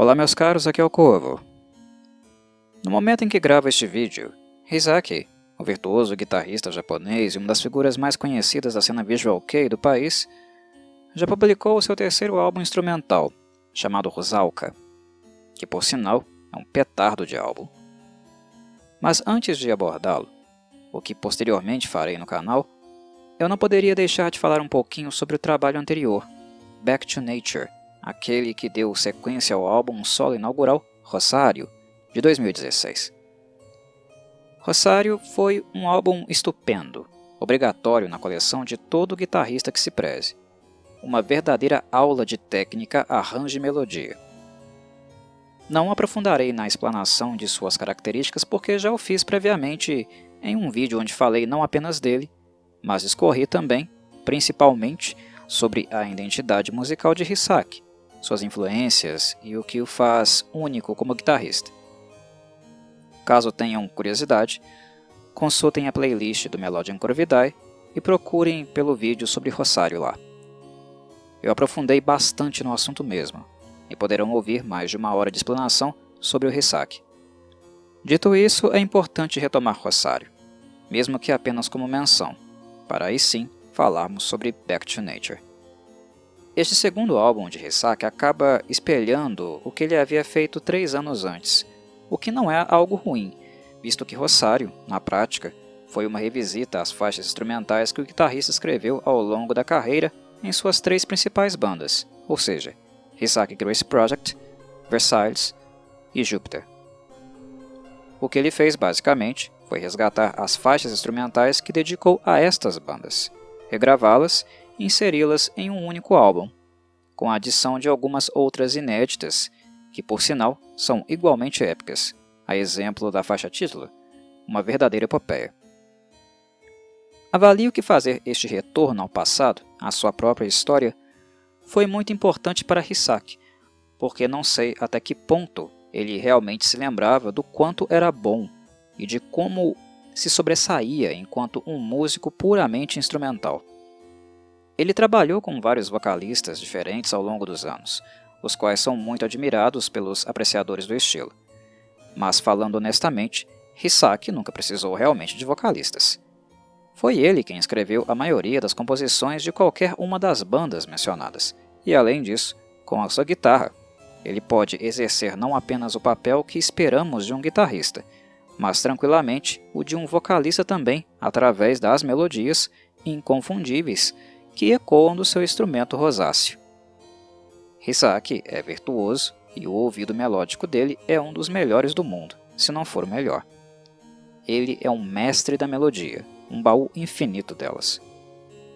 Olá meus caros, aqui é o Corvo. No momento em que gravo este vídeo, Hisaki, o virtuoso guitarrista japonês e uma das figuras mais conhecidas da cena visual kei do país, já publicou o seu terceiro álbum instrumental, chamado Rosalka, que por sinal é um petardo de álbum. Mas antes de abordá-lo, o que posteriormente farei no canal, eu não poderia deixar de falar um pouquinho sobre o trabalho anterior, Back to Nature, aquele que deu sequência ao álbum solo inaugural Rosário, de 2016. Rosário foi um álbum estupendo, obrigatório na coleção de todo guitarrista que se preze. Uma verdadeira aula de técnica, arranjo e melodia. Não aprofundarei na explanação de suas características porque já o fiz previamente em um vídeo onde falei não apenas dele, mas discorri também, principalmente, sobre a identidade musical de Hisaki, suas influências e o que o faz único como guitarrista. Caso tenham curiosidade, consultem a playlist do Melodium Corvidae e procurem pelo vídeo sobre Rosário lá. Eu aprofundei bastante no assunto mesmo, e poderão ouvir mais de uma hora de explanação sobre o Hisaki. Dito isso, é importante retomar Rosário, mesmo que apenas como menção, para aí sim falarmos sobre Back to Nature. Este segundo álbum de Hisaki acaba espelhando o que ele havia feito três anos antes, o que não é algo ruim, visto que Rosário, na prática, foi uma revisita às faixas instrumentais que o guitarrista escreveu ao longo da carreira em suas três principais bandas, ou seja, Hisaki Grace Project, Versailles e Jupiter. O que ele fez basicamente foi resgatar as faixas instrumentais que dedicou a estas bandas, regravá-las inseri-las em um único álbum, com a adição de algumas outras inéditas, que por sinal são igualmente épicas, a exemplo da faixa título, uma verdadeira epopeia. Avalio que fazer este retorno ao passado, à sua própria história, foi muito importante para Hisaki, porque não sei até que ponto ele realmente se lembrava do quanto era bom e de como se sobressaía enquanto um músico puramente instrumental. Ele trabalhou com vários vocalistas diferentes ao longo dos anos, os quais são muito admirados pelos apreciadores do estilo. Mas falando honestamente, Hisaki nunca precisou realmente de vocalistas. Foi ele quem escreveu a maioria das composições de qualquer uma das bandas mencionadas, e além disso, com a sua guitarra, ele pode exercer não apenas o papel que esperamos de um guitarrista, mas tranquilamente o de um vocalista também, através das melodias inconfundíveis que ecoam do seu instrumento rosáceo. Hisaki é virtuoso e o ouvido melódico dele é um dos melhores do mundo, se não for o melhor. Ele é um mestre da melodia, um baú infinito delas.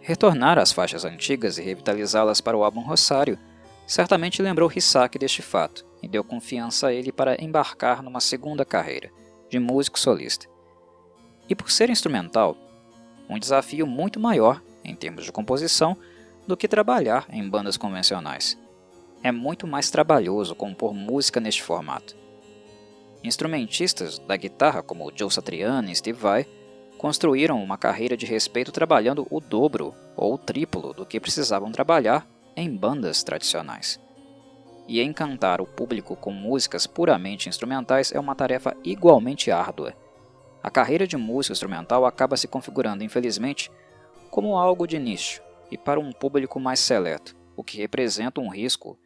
Retornar às faixas antigas e revitalizá-las para o álbum Rosário certamente lembrou Hisaki deste fato e deu confiança a ele para embarcar numa segunda carreira, de músico solista. E por ser instrumental, um desafio muito maior, em termos de composição, do que trabalhar em bandas convencionais. É muito mais trabalhoso compor música neste formato. Instrumentistas da guitarra como Joe Satriani e Steve Vai construíram uma carreira de respeito trabalhando o dobro ou o triplo do que precisavam trabalhar em bandas tradicionais. E encantar o público com músicas puramente instrumentais é uma tarefa igualmente árdua. A carreira de músico instrumental acaba se configurando, infelizmente, como algo de nicho e para um público mais seleto, o que representa um risco,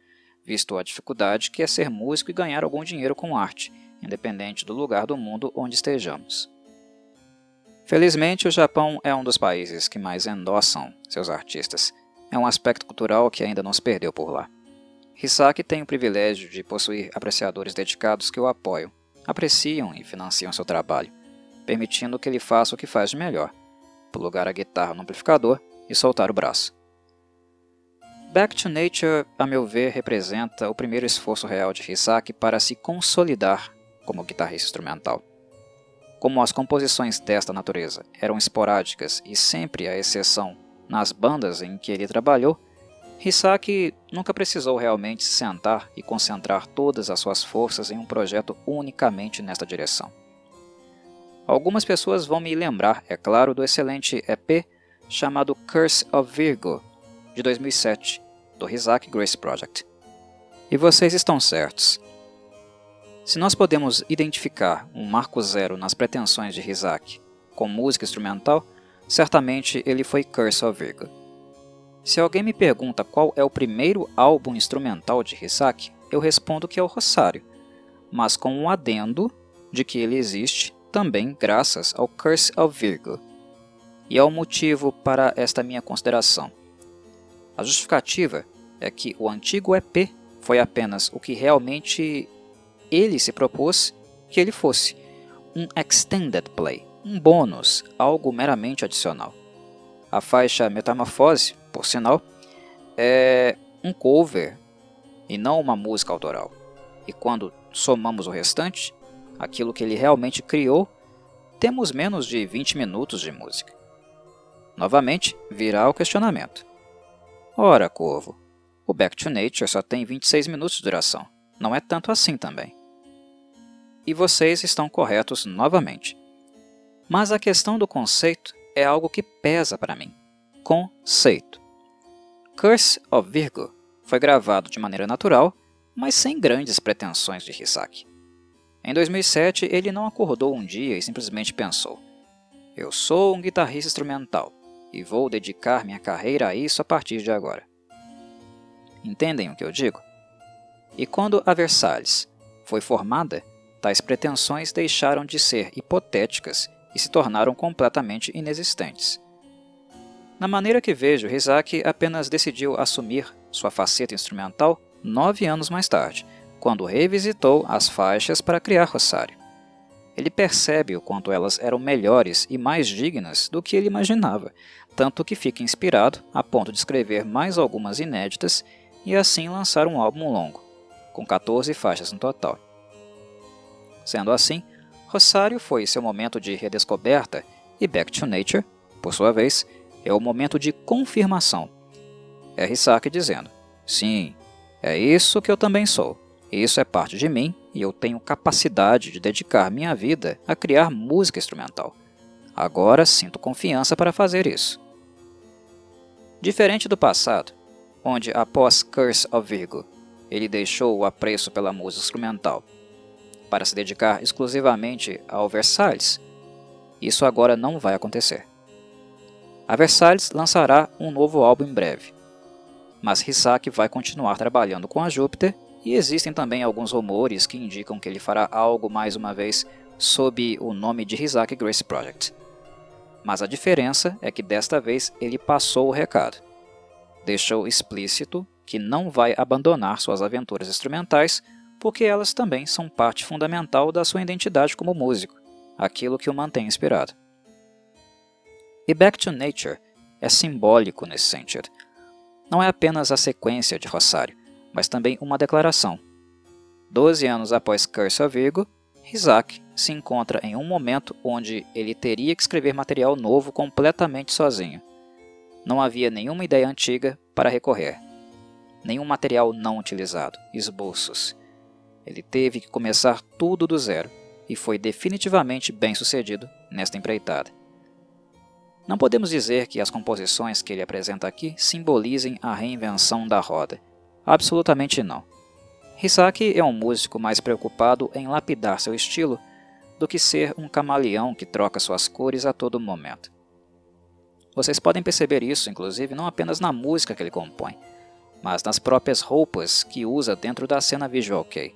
visto a dificuldade que é ser músico e ganhar algum dinheiro com arte, independente do lugar do mundo onde estejamos. Felizmente, o Japão é um dos países que mais endossam seus artistas. É um aspecto cultural que ainda não se perdeu por lá. Hisaki tem o privilégio de possuir apreciadores dedicados que o apoiam, apreciam e financiam seu trabalho, permitindo que ele faça o que faz de melhor, plugar a guitarra no amplificador e soltar o braço. Back to Nature, a meu ver, representa o primeiro esforço real de Hisaki para se consolidar como guitarrista instrumental. Como as composições desta natureza eram esporádicas e sempre a exceção nas bandas em que ele trabalhou, Hisaki nunca precisou realmente se sentar e concentrar todas as suas forças em um projeto unicamente nesta direção. Algumas pessoas vão me lembrar, é claro, do excelente EP chamado Curse of Virgo, de 2007, do Hisaki Grace Project. E vocês estão certos. Se nós podemos identificar um marco zero nas pretensões de Rizak com música instrumental, certamente ele foi Curse of Virgo. Se alguém me pergunta qual é o primeiro álbum instrumental de Rizak, eu respondo que é o Rosário, mas com um adendo de que ele existe também graças ao Curse of Virgo. E há um motivo para esta minha consideração. A justificativa é que o antigo EP foi apenas o que realmente ele se propôs que ele fosse, um extended play, um bônus, algo meramente adicional. A faixa Metamorfose, por sinal, é um cover e não uma música autoral. E quando somamos o restante, aquilo que ele realmente criou, temos menos de 20 minutos de música. Novamente, virá o questionamento. Ora, Corvo, o Back to Nature só tem 26 minutos de duração. Não é tanto assim também. E vocês estão corretos novamente. Mas a questão do conceito é algo que pesa para mim. Conceito. Curse of Virgo foi gravado de maneira natural, mas sem grandes pretensões de Hisaki. Em 2007, ele não acordou um dia e simplesmente pensou: Eu sou um guitarrista instrumental e vou dedicar minha carreira a isso a partir de agora. Entendem o que eu digo? E quando a Versalhes foi formada, tais pretensões deixaram de ser hipotéticas e se tornaram completamente inexistentes. Na maneira que vejo, Rizaki apenas decidiu assumir sua faceta instrumental nove anos mais tarde, quando revisitou as faixas para criar Rosário. Ele percebe o quanto elas eram melhores e mais dignas do que ele imaginava, tanto que fica inspirado a ponto de escrever mais algumas inéditas e assim lançar um álbum longo, com 14 faixas no total. Sendo assim, Rosário foi seu momento de redescoberta e Back to Nature, por sua vez, é o momento de confirmação. É Hisaki dizendo: Sim, é isso que eu também sou. Isso é parte de mim e eu tenho capacidade de dedicar minha vida a criar música instrumental. Agora sinto confiança para fazer isso. Diferente do passado, onde após Curse of Virgo, ele deixou o apreço pela música instrumental para se dedicar exclusivamente ao Versalhes, isso agora não vai acontecer. A Versalhes lançará um novo álbum em breve, mas Hisaki vai continuar trabalhando com a Júpiter e existem também alguns rumores que indicam que ele fará algo mais uma vez sob o nome de Hisaki Grace Project. Mas a diferença é que desta vez ele passou o recado. Deixou explícito que não vai abandonar suas aventuras instrumentais, porque elas também são parte fundamental da sua identidade como músico, aquilo que o mantém inspirado. E Back to Nature é simbólico nesse sentido. Não é apenas a sequência de Rosário, mas também uma declaração. Doze anos após Curse of Virgo, Isaac se encontra em um momento onde ele teria que escrever material novo completamente sozinho. Não havia nenhuma ideia antiga para recorrer, nenhum material não utilizado, esboços. Ele teve que começar tudo do zero e foi definitivamente bem sucedido nesta empreitada. Não podemos dizer que as composições que ele apresenta aqui simbolizem a reinvenção da roda. Absolutamente não. Hisaki é um músico mais preocupado em lapidar seu estilo do que ser um camaleão que troca suas cores a todo momento. Vocês podem perceber isso, inclusive, não apenas na música que ele compõe, mas nas próprias roupas que usa dentro da cena visual kei,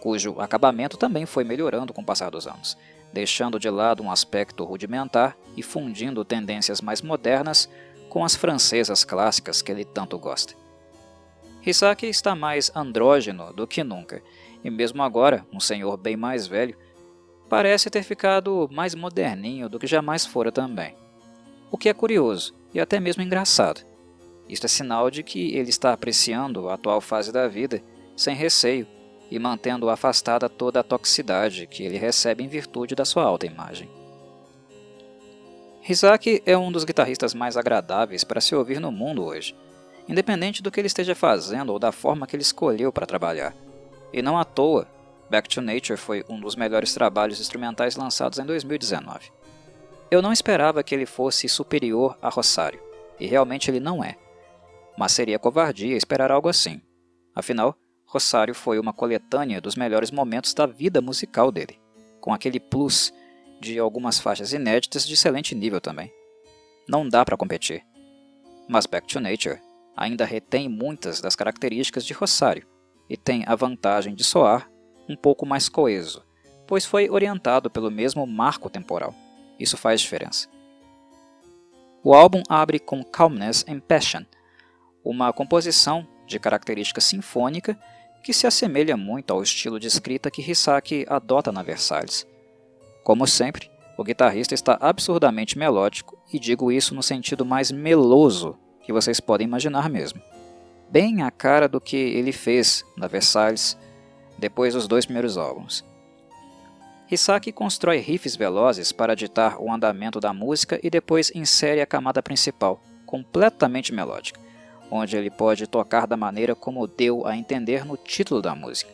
cujo acabamento também foi melhorando com o passar dos anos, deixando de lado um aspecto rudimentar e fundindo tendências mais modernas com as francesas clássicas que ele tanto gosta. Hisaki está mais andrógeno do que nunca, e mesmo agora, um senhor bem mais velho, parece ter ficado mais moderninho do que jamais fora também. O que é curioso e até mesmo engraçado. Isto é sinal de que ele está apreciando a atual fase da vida sem receio e mantendo afastada toda a toxicidade que ele recebe em virtude da sua alta imagem. Hisaki é um dos guitarristas mais agradáveis para se ouvir no mundo hoje independente do que ele esteja fazendo ou da forma que ele escolheu para trabalhar. E não à toa, Back to Nature foi um dos melhores trabalhos instrumentais lançados em 2019. Eu não esperava que ele fosse superior a Rosário, e realmente ele não é. Mas seria covardia esperar algo assim. Afinal, Rosário foi uma coletânea dos melhores momentos da vida musical dele, com aquele plus de algumas faixas inéditas de excelente nível também. Não dá para competir. Mas Back to Nature ainda retém muitas das características de Rosário e tem a vantagem de soar um pouco mais coeso, pois foi orientado pelo mesmo marco temporal. Isso faz diferença. O álbum abre com Calmness and Passion, uma composição de característica sinfônica que se assemelha muito ao estilo de escrita que Hisaki adota na Versalhes. Como sempre, o guitarrista está absurdamente melódico e digo isso no sentido mais meloso que vocês podem imaginar mesmo. Bem a cara do que ele fez na Versalhes depois dos dois primeiros álbuns. Hisaki constrói riffs velozes para ditar o andamento da música e depois insere a camada principal, completamente melódica, onde ele pode tocar da maneira como deu a entender no título da música.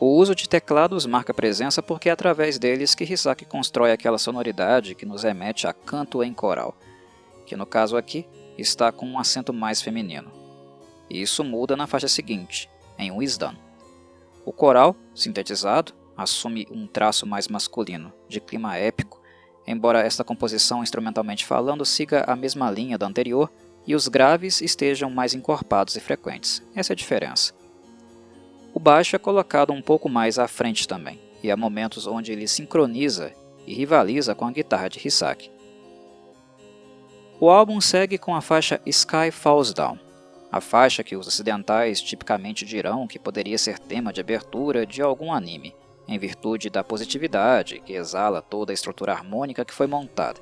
O uso de teclados marca presença porque é através deles que Hisaki constrói aquela sonoridade que nos remete a canto em coral, que no caso aqui está com um acento mais feminino. E isso muda na faixa seguinte, em Wisdom. O coral, sintetizado, assume um traço mais masculino, de clima épico, embora esta composição instrumentalmente falando siga a mesma linha da anterior e os graves estejam mais encorpados e frequentes. Essa é a diferença. O baixo é colocado um pouco mais à frente também, e há momentos onde ele sincroniza e rivaliza com a guitarra de Hisaki. O álbum segue com a faixa Sky Falls Down, a faixa que os ocidentais tipicamente dirão que poderia ser tema de abertura de algum anime, em virtude da positividade que exala toda a estrutura harmônica que foi montada.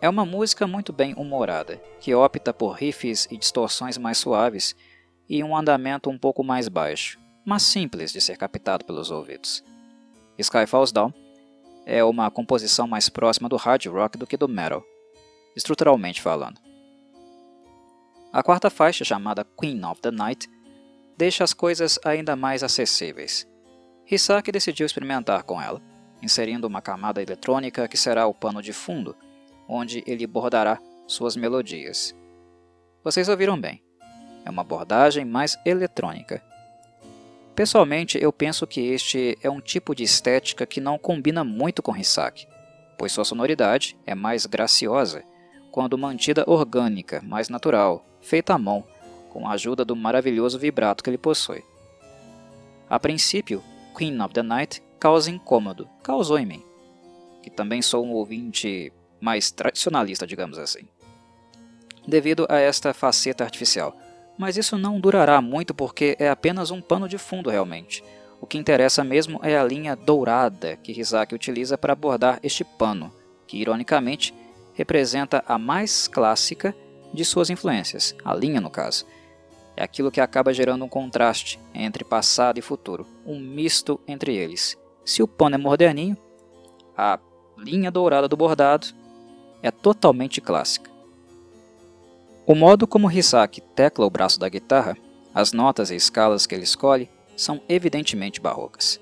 É uma música muito bem humorada, que opta por riffs e distorções mais suaves e um andamento um pouco mais baixo, mas simples de ser captado pelos ouvidos. Sky Falls Down é uma composição mais próxima do hard rock do que do metal, estruturalmente falando. A quarta faixa, chamada Queen of the Night, deixa as coisas ainda mais acessíveis, Hisaki decidiu experimentar com ela, inserindo uma camada eletrônica que será o pano de fundo, onde ele bordará suas melodias. Vocês ouviram bem, é uma abordagem mais eletrônica. Pessoalmente, eu penso que este é um tipo de estética que não combina muito com Hisaki, pois sua sonoridade é mais graciosa, quando mantida orgânica, mais natural, feita à mão, com a ajuda do maravilhoso vibrato que ele possui. A princípio, Queen of the Night causa incômodo, causou em mim, que também sou um ouvinte mais tradicionalista, digamos assim, devido a esta faceta artificial. Mas isso não durará muito porque é apenas um pano de fundo realmente. O que interessa mesmo é a linha dourada que Rizaki utiliza para abordar este pano, que ironicamente representa a mais clássica de suas influências, a linha no caso, é aquilo que acaba gerando um contraste entre passado e futuro, um misto entre eles. Se o pano é moderninho, a linha dourada do bordado é totalmente clássica. O modo como Hisaki tecla o braço da guitarra, as notas e escalas que ele escolhe, são evidentemente barrocas.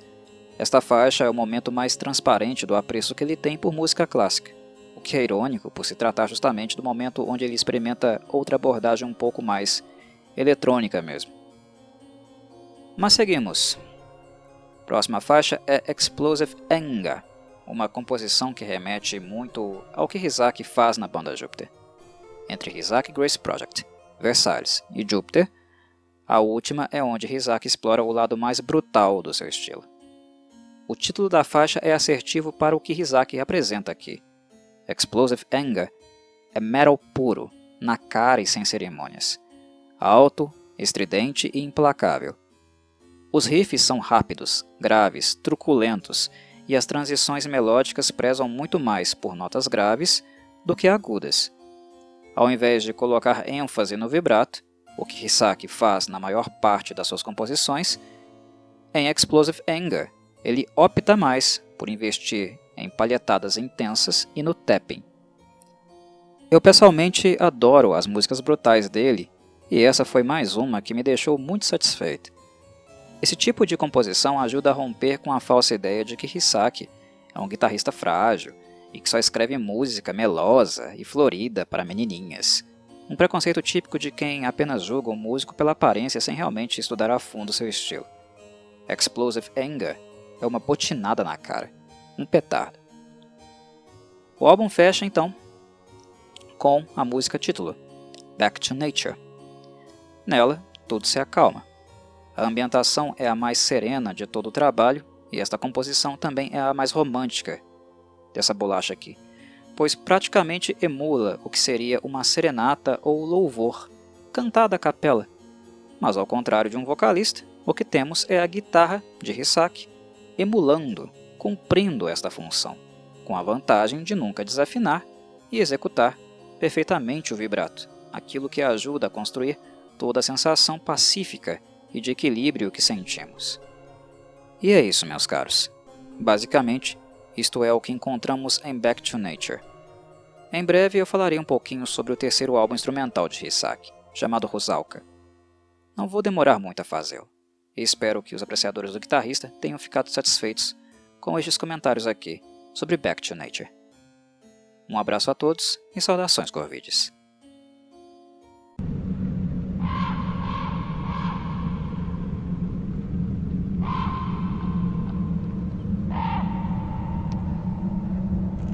Esta faixa é o momento mais transparente do apreço que ele tem por música clássica, que é irônico por se tratar justamente do momento onde ele experimenta outra abordagem um pouco mais eletrônica mesmo. Mas seguimos. Próxima faixa é Explosive Anger, uma composição que remete muito ao que Rizak faz na banda Júpiter. Entre Rizak Grace Project, Versailles e Júpiter, a última é onde Rizak explora o lado mais brutal do seu estilo. O título da faixa é assertivo para o que Rizak representa aqui. Explosive Anger é metal puro, na cara e sem cerimônias alto, estridente e implacável. Os riffs são rápidos, graves, truculentos, e as transições melódicas prezam muito mais por notas graves do que agudas. Ao invés de colocar ênfase no vibrato, o que Hisaki faz na maior parte das suas composições, em Explosive Anger ele opta mais por investir em palhetadas intensas e no tapping. Eu pessoalmente adoro as músicas brutais dele e essa foi mais uma que me deixou muito satisfeito. Esse tipo de composição ajuda a romper com a falsa ideia de que Hisaki é um guitarrista frágil e que só escreve música melosa e florida para menininhas. Um preconceito típico de quem apenas julga um músico pela aparência sem realmente estudar a fundo seu estilo. Explosive Anger é uma botinada na cara, um petardo. O álbum fecha então com a música título, Back to Nature. Nela, tudo se acalma. A ambientação é a mais serena de todo o trabalho e esta composição também é a mais romântica dessa bolacha aqui, pois praticamente emula o que seria uma serenata ou louvor, cantada a capela. Mas ao contrário de um vocalista, o que temos é a guitarra de Hisaki emulando, cumprindo esta função, com a vantagem de nunca desafinar e executar perfeitamente o vibrato, aquilo que ajuda a construir toda a sensação pacífica e de equilíbrio que sentimos. E é isso, meus caros. Basicamente, isto é o que encontramos em Back to Nature. Em breve eu falarei um pouquinho sobre o terceiro álbum instrumental de Hisaki, chamado Rusalka. Não vou demorar muito a fazê-lo, espero que os apreciadores do guitarrista tenham ficado satisfeitos com estes comentários aqui sobre Back to Nature. Um abraço a todos e saudações Corvides.